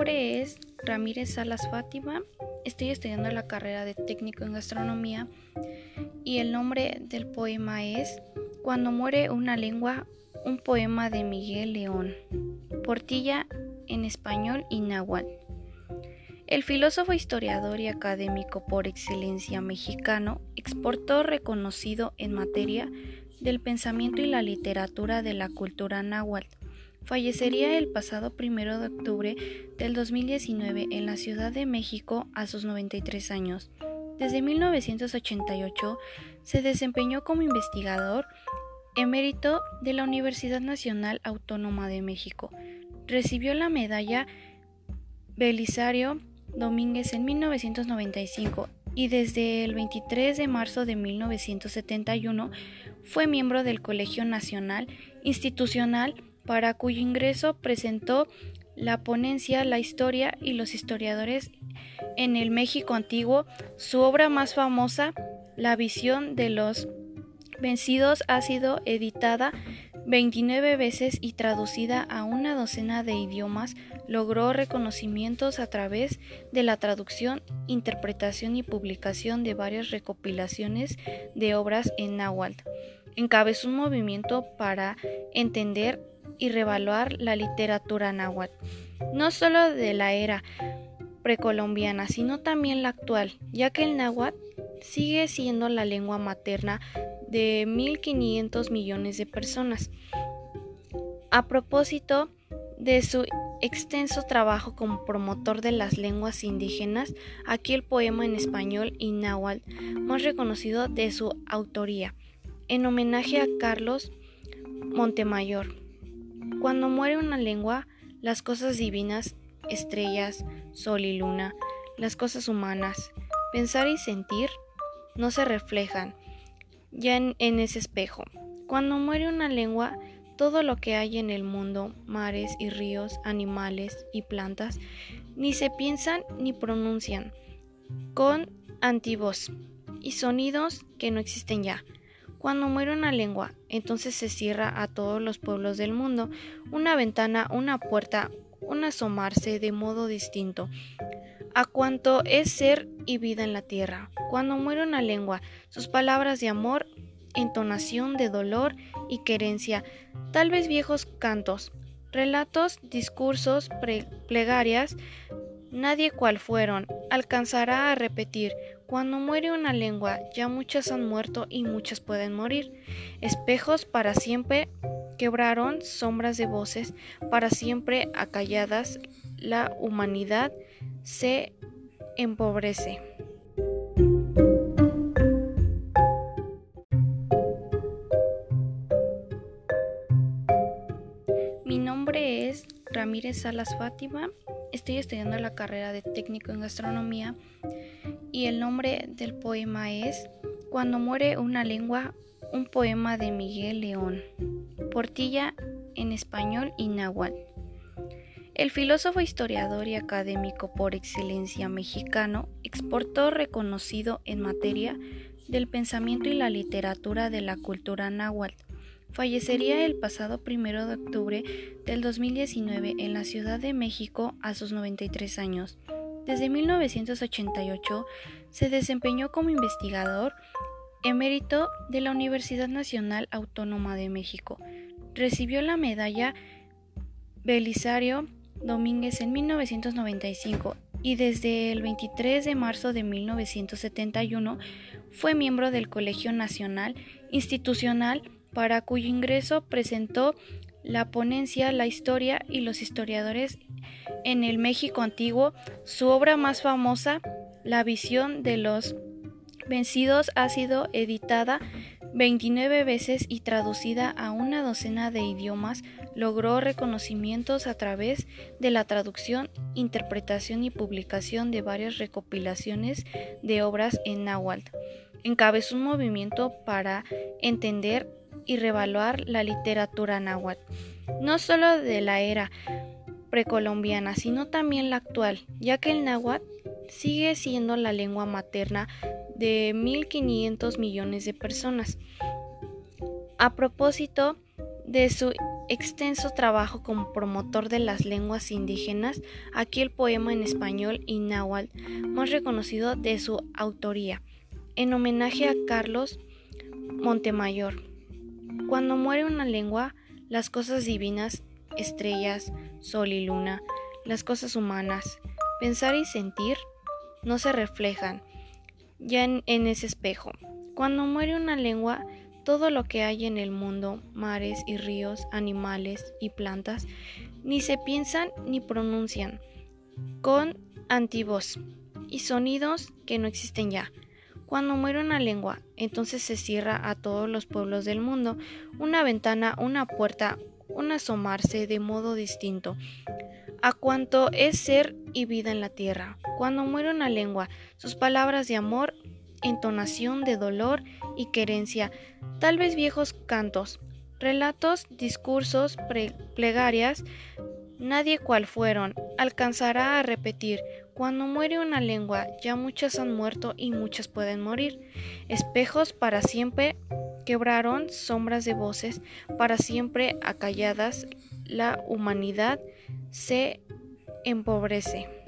nombre es Ramírez Salas Fátima. Estoy estudiando la carrera de técnico en gastronomía y el nombre del poema es Cuando muere una lengua, un poema de Miguel León. Portilla en español y náhuatl. El filósofo, historiador y académico por excelencia mexicano, exportó reconocido en materia del pensamiento y la literatura de la cultura náhuatl Fallecería el pasado primero de octubre del 2019 en la Ciudad de México a sus 93 años. Desde 1988 se desempeñó como investigador emérito de la Universidad Nacional Autónoma de México. Recibió la medalla Belisario Domínguez en 1995 y desde el 23 de marzo de 1971 fue miembro del Colegio Nacional Institucional para cuyo ingreso presentó la ponencia La historia y los historiadores en el México antiguo. Su obra más famosa, La visión de los vencidos, ha sido editada 29 veces y traducida a una docena de idiomas, logró reconocimientos a través de la traducción, interpretación y publicación de varias recopilaciones de obras en náhuatl. Encabezó un movimiento para entender y revaluar la literatura náhuatl, no solo de la era precolombiana, sino también la actual, ya que el náhuatl sigue siendo la lengua materna de 1.500 millones de personas. A propósito de su extenso trabajo como promotor de las lenguas indígenas, aquí el poema en español y náhuatl más reconocido de su autoría, en homenaje a Carlos Montemayor. Cuando muere una lengua, las cosas divinas, estrellas, sol y luna, las cosas humanas, pensar y sentir, no se reflejan ya en, ese espejo. Cuando muere una lengua, todo lo que hay en el mundo, mares y ríos, animales y plantas, ni se piensan ni pronuncian, con antivoz y sonidos que no existen ya. Cuando muere una lengua, entonces se cierra a todos los pueblos del mundo una ventana, una puerta, un asomarse de modo distinto a cuanto es ser y vida en la tierra. Cuando muere una lengua, sus palabras de amor, entonación de dolor y querencia, tal vez viejos cantos, relatos, discursos, plegarias, nadie cual fueron, alcanzará a repetir cuando muere una lengua, ya muchas han muerto y muchas pueden morir. Espejos para siempre quebraron sombras de voces, para siempre acalladas, la humanidad se empobrece. Mi nombre es Ramírez Salas Fátima. Estoy estudiando la carrera de técnico en gastronomía y el nombre del poema es Cuando muere una lengua, un poema de Miguel León. Portilla en español y náhuatl. El filósofo, historiador y académico por excelencia mexicano exportó reconocido en materia del pensamiento y la literatura de la cultura náhuatl. Fallecería el pasado primero de octubre del 2019 en la Ciudad de México a sus 93 años. Desde 1988 se desempeñó como investigador emérito de la Universidad Nacional Autónoma de México. Recibió la medalla Belisario Domínguez en 1995 y desde el 23 de marzo de 1971 fue miembro del Colegio Nacional Institucional para cuyo ingreso presentó la ponencia La historia y los historiadores en el México antiguo, su obra más famosa, La visión de los vencidos, ha sido editada 29 veces y traducida a una docena de idiomas, logró reconocimientos a través de la traducción, interpretación y publicación de varias recopilaciones de obras en náhuatl. Encabezó un movimiento para entender y revaluar la literatura náhuatl, no solo de la era precolombiana, sino también la actual, ya que el náhuatl sigue siendo la lengua materna de 1.500 millones de personas. A propósito de su extenso trabajo como promotor de las lenguas indígenas, aquí el poema en español y náhuatl más reconocido de su autoría, en homenaje a Carlos Montemayor. Cuando muere una lengua, las cosas divinas, estrellas, sol y luna, las cosas humanas, pensar y sentir, no se reflejan ya en, ese espejo. Cuando muere una lengua, todo lo que hay en el mundo, mares y ríos, animales y plantas, ni se piensan ni pronuncian, con antivoz y sonidos que no existen ya. Cuando muere una lengua, entonces se cierra a todos los pueblos del mundo una ventana, una puerta, asomarse de modo distinto a cuanto es ser y vida en la tierra. Cuando muere una lengua, sus palabras de amor entonación de dolor y querencia, tal vez viejos cantos, relatos, discursos, plegarias, nadie cual fueron, alcanzará a repetir. Cuando muere una lengua, ya muchas han muerto y muchas pueden morir. Espejos para siempre quebraron sombras de voces, para siempre acalladas, la humanidad se empobrece.